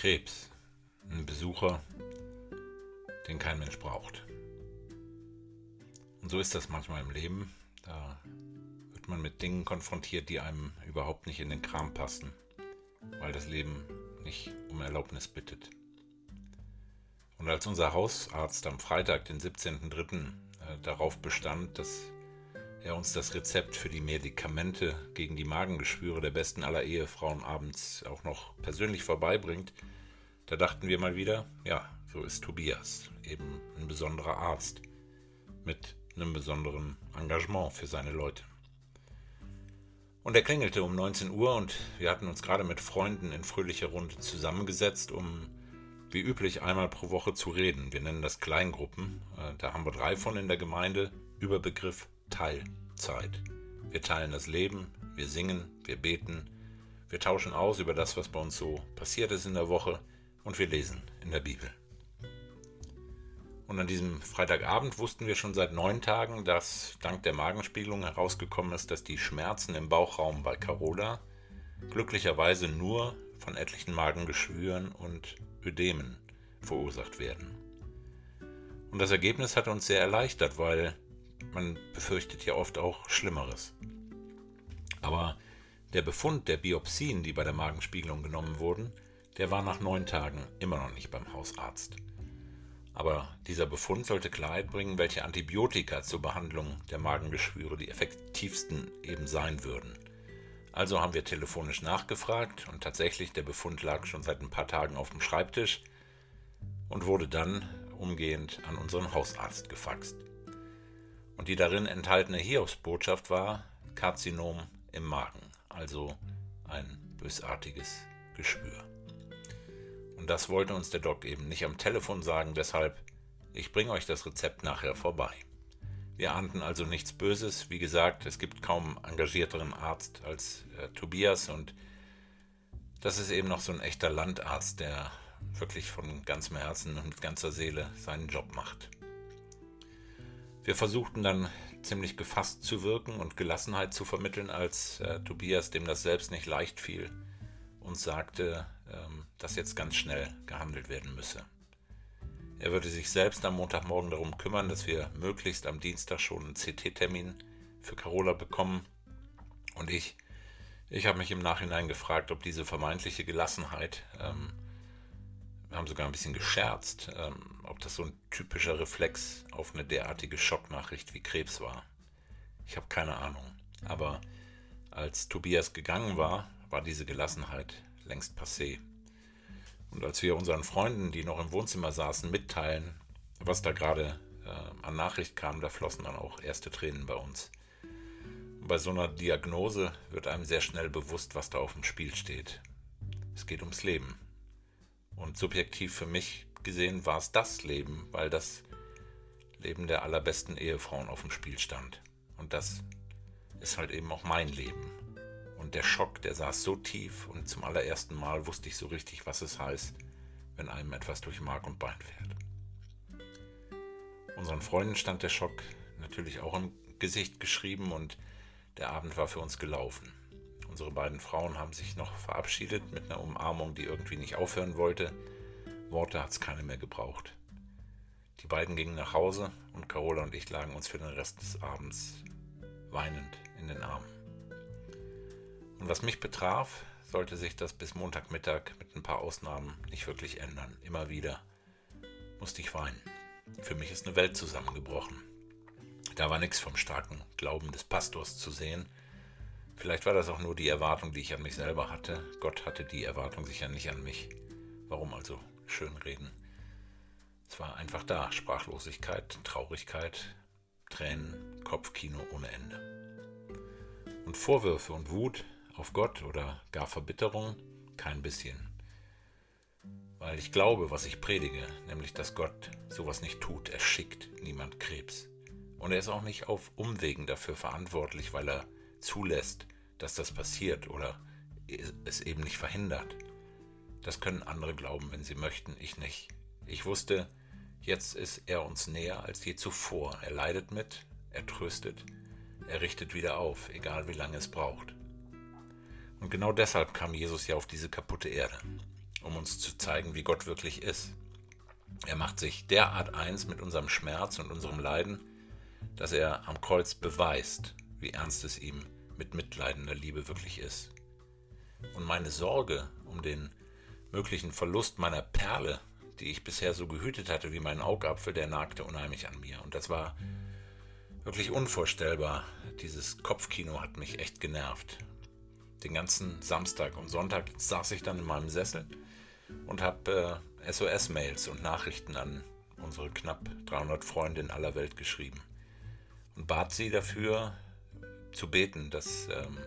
Krebs. Ein Besucher, den kein Mensch braucht. Und so ist das manchmal im Leben. Da wird man mit Dingen konfrontiert, die einem überhaupt nicht in den Kram passen, weil das Leben nicht um Erlaubnis bittet. Und als unser Hausarzt am Freitag, den 17.03., äh, darauf bestand, dass er uns das Rezept für die Medikamente gegen die Magengeschwüre der besten aller Ehefrauen abends auch noch persönlich vorbeibringt, da dachten wir mal wieder, ja, so ist Tobias, eben ein besonderer Arzt mit einem besonderen Engagement für seine Leute. Und er klingelte um 19 Uhr und wir hatten uns gerade mit Freunden in fröhlicher Runde zusammengesetzt, um wie üblich einmal pro Woche zu reden. Wir nennen das Kleingruppen. Äh, da haben wir drei von in der Gemeinde. Überbegriff Teilzeit. Wir teilen das Leben, wir singen, wir beten, wir tauschen aus über das, was bei uns so passiert ist in der Woche und wir lesen in der Bibel. Und an diesem Freitagabend wussten wir schon seit neun Tagen, dass dank der Magenspiegelung herausgekommen ist, dass die Schmerzen im Bauchraum bei Carola glücklicherweise nur von etlichen Magengeschwüren und Ödemen verursacht werden. Und das Ergebnis hat uns sehr erleichtert, weil man befürchtet ja oft auch Schlimmeres. Aber der Befund der Biopsien, die bei der Magenspiegelung genommen wurden, der war nach neun Tagen immer noch nicht beim Hausarzt. Aber dieser Befund sollte Klarheit bringen, welche Antibiotika zur Behandlung der Magengeschwüre die effektivsten eben sein würden. Also haben wir telefonisch nachgefragt und tatsächlich der Befund lag schon seit ein paar Tagen auf dem Schreibtisch und wurde dann umgehend an unseren Hausarzt gefaxt. Und die darin enthaltene Hiobsbotschaft war Karzinom im Magen, also ein bösartiges Geschwür. Und das wollte uns der Doc eben nicht am Telefon sagen, deshalb, ich bringe euch das Rezept nachher vorbei. Wir ahnten also nichts Böses. Wie gesagt, es gibt kaum engagierteren Arzt als äh, Tobias und das ist eben noch so ein echter Landarzt, der wirklich von ganzem Herzen und mit ganzer Seele seinen Job macht. Wir versuchten dann ziemlich gefasst zu wirken und Gelassenheit zu vermitteln, als äh, Tobias, dem das selbst nicht leicht fiel, uns sagte, ähm, dass jetzt ganz schnell gehandelt werden müsse. Er würde sich selbst am Montagmorgen darum kümmern, dass wir möglichst am Dienstag schon einen CT-Termin für Carola bekommen. Und ich, ich habe mich im Nachhinein gefragt, ob diese vermeintliche Gelassenheit ähm, haben sogar ein bisschen gescherzt, ähm, ob das so ein typischer Reflex auf eine derartige Schocknachricht wie Krebs war. Ich habe keine Ahnung. Aber als Tobias gegangen war, war diese Gelassenheit längst passé. Und als wir unseren Freunden, die noch im Wohnzimmer saßen, mitteilen, was da gerade äh, an Nachricht kam, da flossen dann auch erste Tränen bei uns. Und bei so einer Diagnose wird einem sehr schnell bewusst, was da auf dem Spiel steht. Es geht ums Leben. Und subjektiv für mich gesehen war es das Leben, weil das Leben der allerbesten Ehefrauen auf dem Spiel stand. Und das ist halt eben auch mein Leben. Und der Schock, der saß so tief und zum allerersten Mal wusste ich so richtig, was es heißt, wenn einem etwas durch Mark und Bein fährt. Unseren Freunden stand der Schock natürlich auch im Gesicht geschrieben und der Abend war für uns gelaufen. Unsere beiden Frauen haben sich noch verabschiedet mit einer Umarmung, die irgendwie nicht aufhören wollte. Worte hat es keine mehr gebraucht. Die beiden gingen nach Hause und Carola und ich lagen uns für den Rest des Abends weinend in den Armen. Und was mich betraf, sollte sich das bis Montagmittag mit ein paar Ausnahmen nicht wirklich ändern. Immer wieder musste ich weinen. Für mich ist eine Welt zusammengebrochen. Da war nichts vom starken Glauben des Pastors zu sehen, Vielleicht war das auch nur die Erwartung, die ich an mich selber hatte. Gott hatte die Erwartung sicher nicht an mich. Warum also schön reden? Es war einfach da. Sprachlosigkeit, Traurigkeit, Tränen, Kopfkino ohne Ende. Und Vorwürfe und Wut auf Gott oder gar Verbitterung? Kein bisschen. Weil ich glaube, was ich predige, nämlich dass Gott sowas nicht tut. Er schickt niemand Krebs. Und er ist auch nicht auf Umwegen dafür verantwortlich, weil er zulässt, dass das passiert oder es eben nicht verhindert. Das können andere glauben, wenn sie möchten, ich nicht. Ich wusste, jetzt ist er uns näher als je zuvor. Er leidet mit, er tröstet, er richtet wieder auf, egal wie lange es braucht. Und genau deshalb kam Jesus ja auf diese kaputte Erde. um uns zu zeigen, wie Gott wirklich ist. Er macht sich derart eins mit unserem Schmerz und unserem Leiden, dass er am Kreuz beweist, wie ernst es ihm mit mitleidender Liebe wirklich ist. Und meine Sorge um den möglichen Verlust meiner Perle, die ich bisher so gehütet hatte wie mein Augapfel, der nagte unheimlich an mir. Und das war wirklich unvorstellbar. Dieses Kopfkino hat mich echt genervt. Den ganzen Samstag und Sonntag saß ich dann in meinem Sessel und habe äh, SOS-Mails und Nachrichten an unsere knapp 300 Freunde in aller Welt geschrieben und bat sie dafür zu beten, dass, ähm,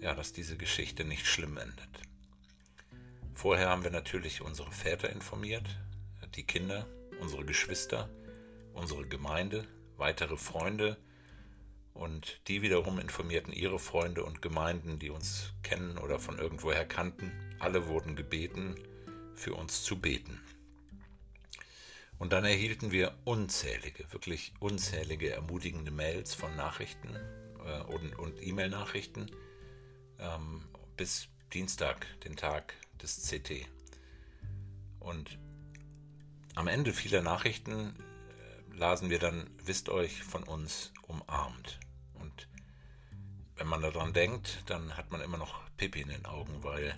ja, dass diese Geschichte nicht schlimm endet. Vorher haben wir natürlich unsere Väter informiert, die Kinder, unsere Geschwister, unsere Gemeinde, weitere Freunde und die wiederum informierten ihre Freunde und Gemeinden, die uns kennen oder von irgendwoher kannten. Alle wurden gebeten, für uns zu beten. Und dann erhielten wir unzählige, wirklich unzählige ermutigende Mails von Nachrichten äh, und, und E-Mail-Nachrichten ähm, bis Dienstag, den Tag des CT. Und am Ende vieler Nachrichten äh, lasen wir dann, wisst euch von uns umarmt. Und wenn man daran denkt, dann hat man immer noch Pipi in den Augen, weil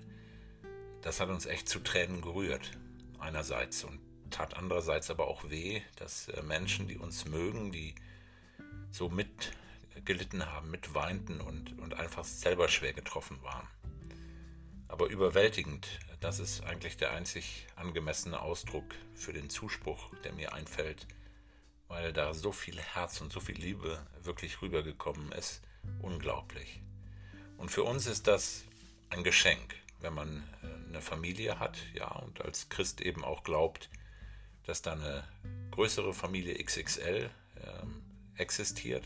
das hat uns echt zu Tränen gerührt. Einerseits und tat andererseits aber auch weh, dass äh, Menschen, die uns mögen, die so mitgelitten haben, mitweinten und, und einfach selber schwer getroffen waren. Aber überwältigend, das ist eigentlich der einzig angemessene Ausdruck für den Zuspruch, der mir einfällt, weil da so viel Herz und so viel Liebe wirklich rübergekommen ist unglaublich. Und für uns ist das ein Geschenk, wenn man äh, eine Familie hat, ja, und als Christ eben auch glaubt, dass da eine größere Familie XXL ähm, existiert,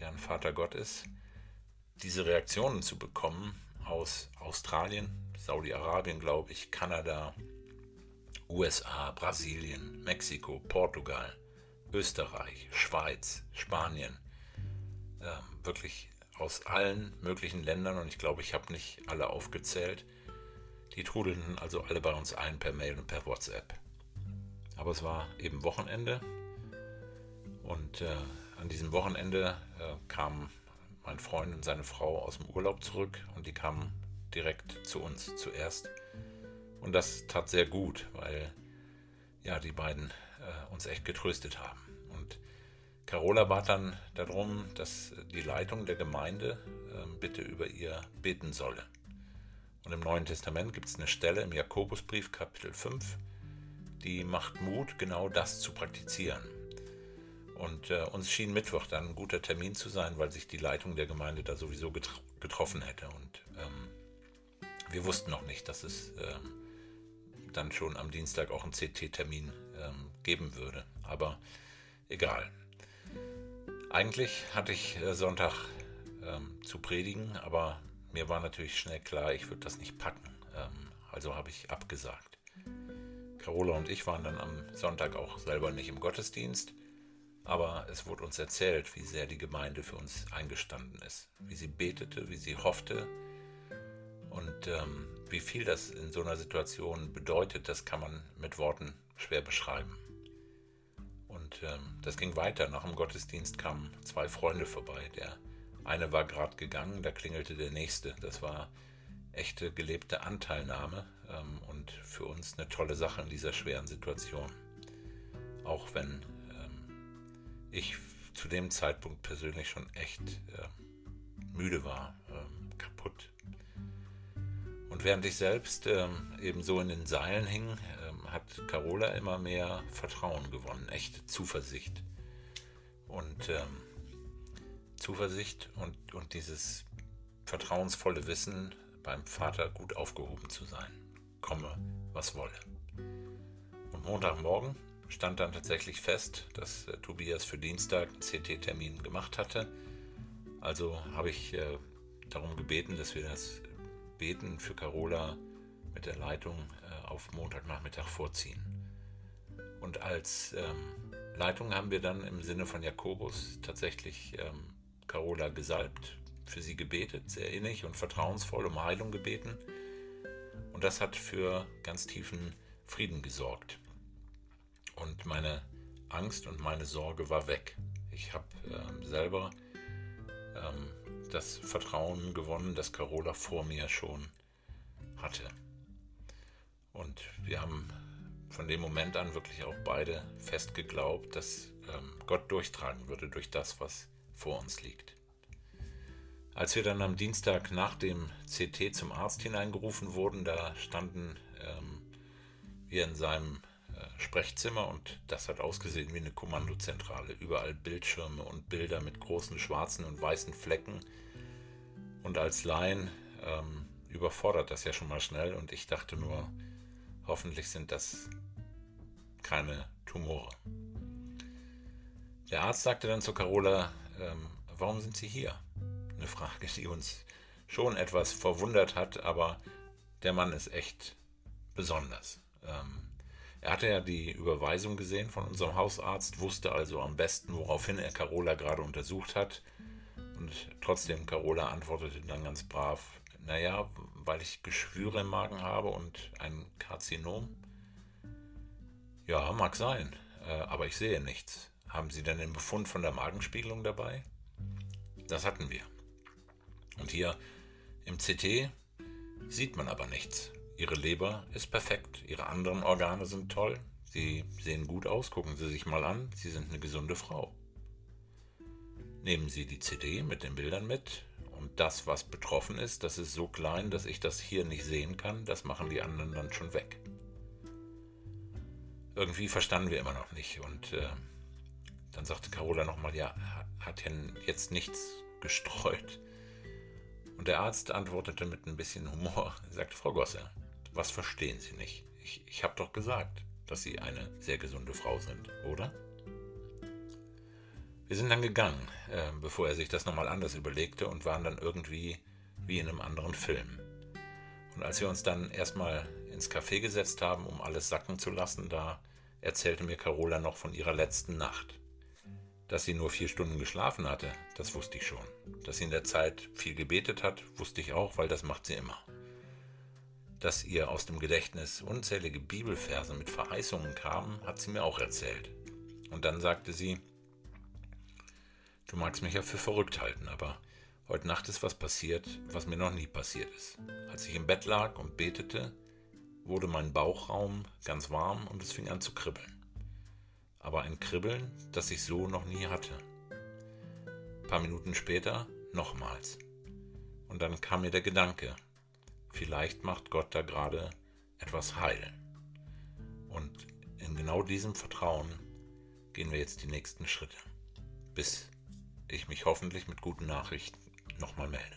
deren Vater Gott ist, diese Reaktionen zu bekommen aus Australien, Saudi-Arabien, glaube ich, Kanada, USA, Brasilien, Mexiko, Portugal, Österreich, Schweiz, Spanien, ähm, wirklich aus allen möglichen Ländern und ich glaube, ich habe nicht alle aufgezählt. Die trudelten also alle bei uns ein per Mail und per WhatsApp. Aber es war eben Wochenende und äh, an diesem Wochenende äh, kam mein Freund und seine Frau aus dem Urlaub zurück und die kamen direkt zu uns zuerst. Und das tat sehr gut, weil ja die beiden äh, uns echt getröstet haben. Carola bat dann darum, dass die Leitung der Gemeinde ähm, bitte über ihr beten solle. Und im Neuen Testament gibt es eine Stelle im Jakobusbrief Kapitel 5, die macht Mut, genau das zu praktizieren. Und äh, uns schien Mittwoch dann ein guter Termin zu sein, weil sich die Leitung der Gemeinde da sowieso getro getroffen hätte. Und ähm, wir wussten noch nicht, dass es ähm, dann schon am Dienstag auch einen CT-Termin ähm, geben würde. Aber egal. Eigentlich hatte ich äh, Sonntag ähm, zu predigen, aber mir war natürlich schnell klar, ich würde das nicht packen. Ähm, also habe ich abgesagt. Carola und ich waren dann am Sonntag auch selber nicht im Gottesdienst, aber es wurde uns erzählt, wie sehr die Gemeinde für uns eingestanden ist, wie sie betete, wie sie hoffte und ähm, wie viel das in so einer Situation bedeutet, das kann man mit Worten schwer beschreiben. Und ähm, das ging weiter. Nach dem Gottesdienst kamen zwei Freunde vorbei. Der eine war gerade gegangen, da klingelte der nächste. Das war echte gelebte Anteilnahme ähm, und für uns eine tolle Sache in dieser schweren Situation. Auch wenn ähm, ich zu dem Zeitpunkt persönlich schon echt äh, müde war, äh, kaputt. Und während ich selbst äh, eben so in den Seilen hing, hat Carola immer mehr Vertrauen gewonnen, echte Zuversicht. Und ähm, Zuversicht und, und dieses vertrauensvolle Wissen, beim Vater gut aufgehoben zu sein. Komme, was wolle. Und Montagmorgen stand dann tatsächlich fest, dass äh, Tobias für Dienstag einen CT-Termin gemacht hatte. Also habe ich äh, darum gebeten, dass wir das Beten für Carola mit der Leitung auf Montagnachmittag vorziehen. Und als ähm, Leitung haben wir dann im Sinne von Jakobus tatsächlich ähm, Carola gesalbt, für sie gebetet, sehr innig und vertrauensvoll um Heilung gebeten. Und das hat für ganz tiefen Frieden gesorgt. Und meine Angst und meine Sorge war weg. Ich habe äh, selber ähm, das Vertrauen gewonnen, das Carola vor mir schon hatte. Und wir haben von dem Moment an wirklich auch beide fest geglaubt, dass ähm, Gott durchtragen würde durch das, was vor uns liegt. Als wir dann am Dienstag nach dem CT zum Arzt hineingerufen wurden, da standen ähm, wir in seinem äh, Sprechzimmer und das hat ausgesehen wie eine Kommandozentrale. Überall Bildschirme und Bilder mit großen schwarzen und weißen Flecken. Und als Laien ähm, überfordert das ja schon mal schnell und ich dachte nur, hoffentlich sind das keine Tumore. Der Arzt sagte dann zu Carola, ähm, warum sind Sie hier? Eine Frage, die uns schon etwas verwundert hat, aber der Mann ist echt besonders. Ähm, er hatte ja die Überweisung gesehen von unserem Hausarzt, wusste also am besten, woraufhin er Carola gerade untersucht hat. Und trotzdem, Carola antwortete dann ganz brav, naja, weil ich Geschwüre im Magen habe und ein Karzinom. Ja, mag sein, äh, aber ich sehe nichts. Haben Sie denn den Befund von der Magenspiegelung dabei? Das hatten wir. Und hier im CT sieht man aber nichts. Ihre Leber ist perfekt, Ihre anderen Organe sind toll, Sie sehen gut aus, gucken Sie sich mal an, Sie sind eine gesunde Frau. Nehmen Sie die CD mit den Bildern mit und das, was betroffen ist, das ist so klein, dass ich das hier nicht sehen kann, das machen die anderen dann schon weg. Irgendwie verstanden wir immer noch nicht und äh, dann sagte Carola nochmal, ja, hat denn jetzt nichts gestreut? Und der Arzt antwortete mit ein bisschen Humor, sagte, Frau Gosse, was verstehen Sie nicht? Ich, ich habe doch gesagt, dass Sie eine sehr gesunde Frau sind, oder? Wir sind dann gegangen, äh, bevor er sich das nochmal anders überlegte und waren dann irgendwie wie in einem anderen Film. Und als wir uns dann erstmal ins Café gesetzt haben, um alles sacken zu lassen, da erzählte mir Carola noch von ihrer letzten Nacht. Dass sie nur vier Stunden geschlafen hatte, das wusste ich schon. Dass sie in der Zeit viel gebetet hat, wusste ich auch, weil das macht sie immer. Dass ihr aus dem Gedächtnis unzählige Bibelverse mit Verheißungen kamen, hat sie mir auch erzählt. Und dann sagte sie, du magst mich ja für verrückt halten, aber heute Nacht ist was passiert, was mir noch nie passiert ist. Als ich im Bett lag und betete, wurde mein Bauchraum ganz warm und es fing an zu kribbeln aber ein Kribbeln, das ich so noch nie hatte. Ein paar Minuten später nochmals. Und dann kam mir der Gedanke, vielleicht macht Gott da gerade etwas heil. Und in genau diesem Vertrauen gehen wir jetzt die nächsten Schritte, bis ich mich hoffentlich mit guten Nachrichten nochmal melde.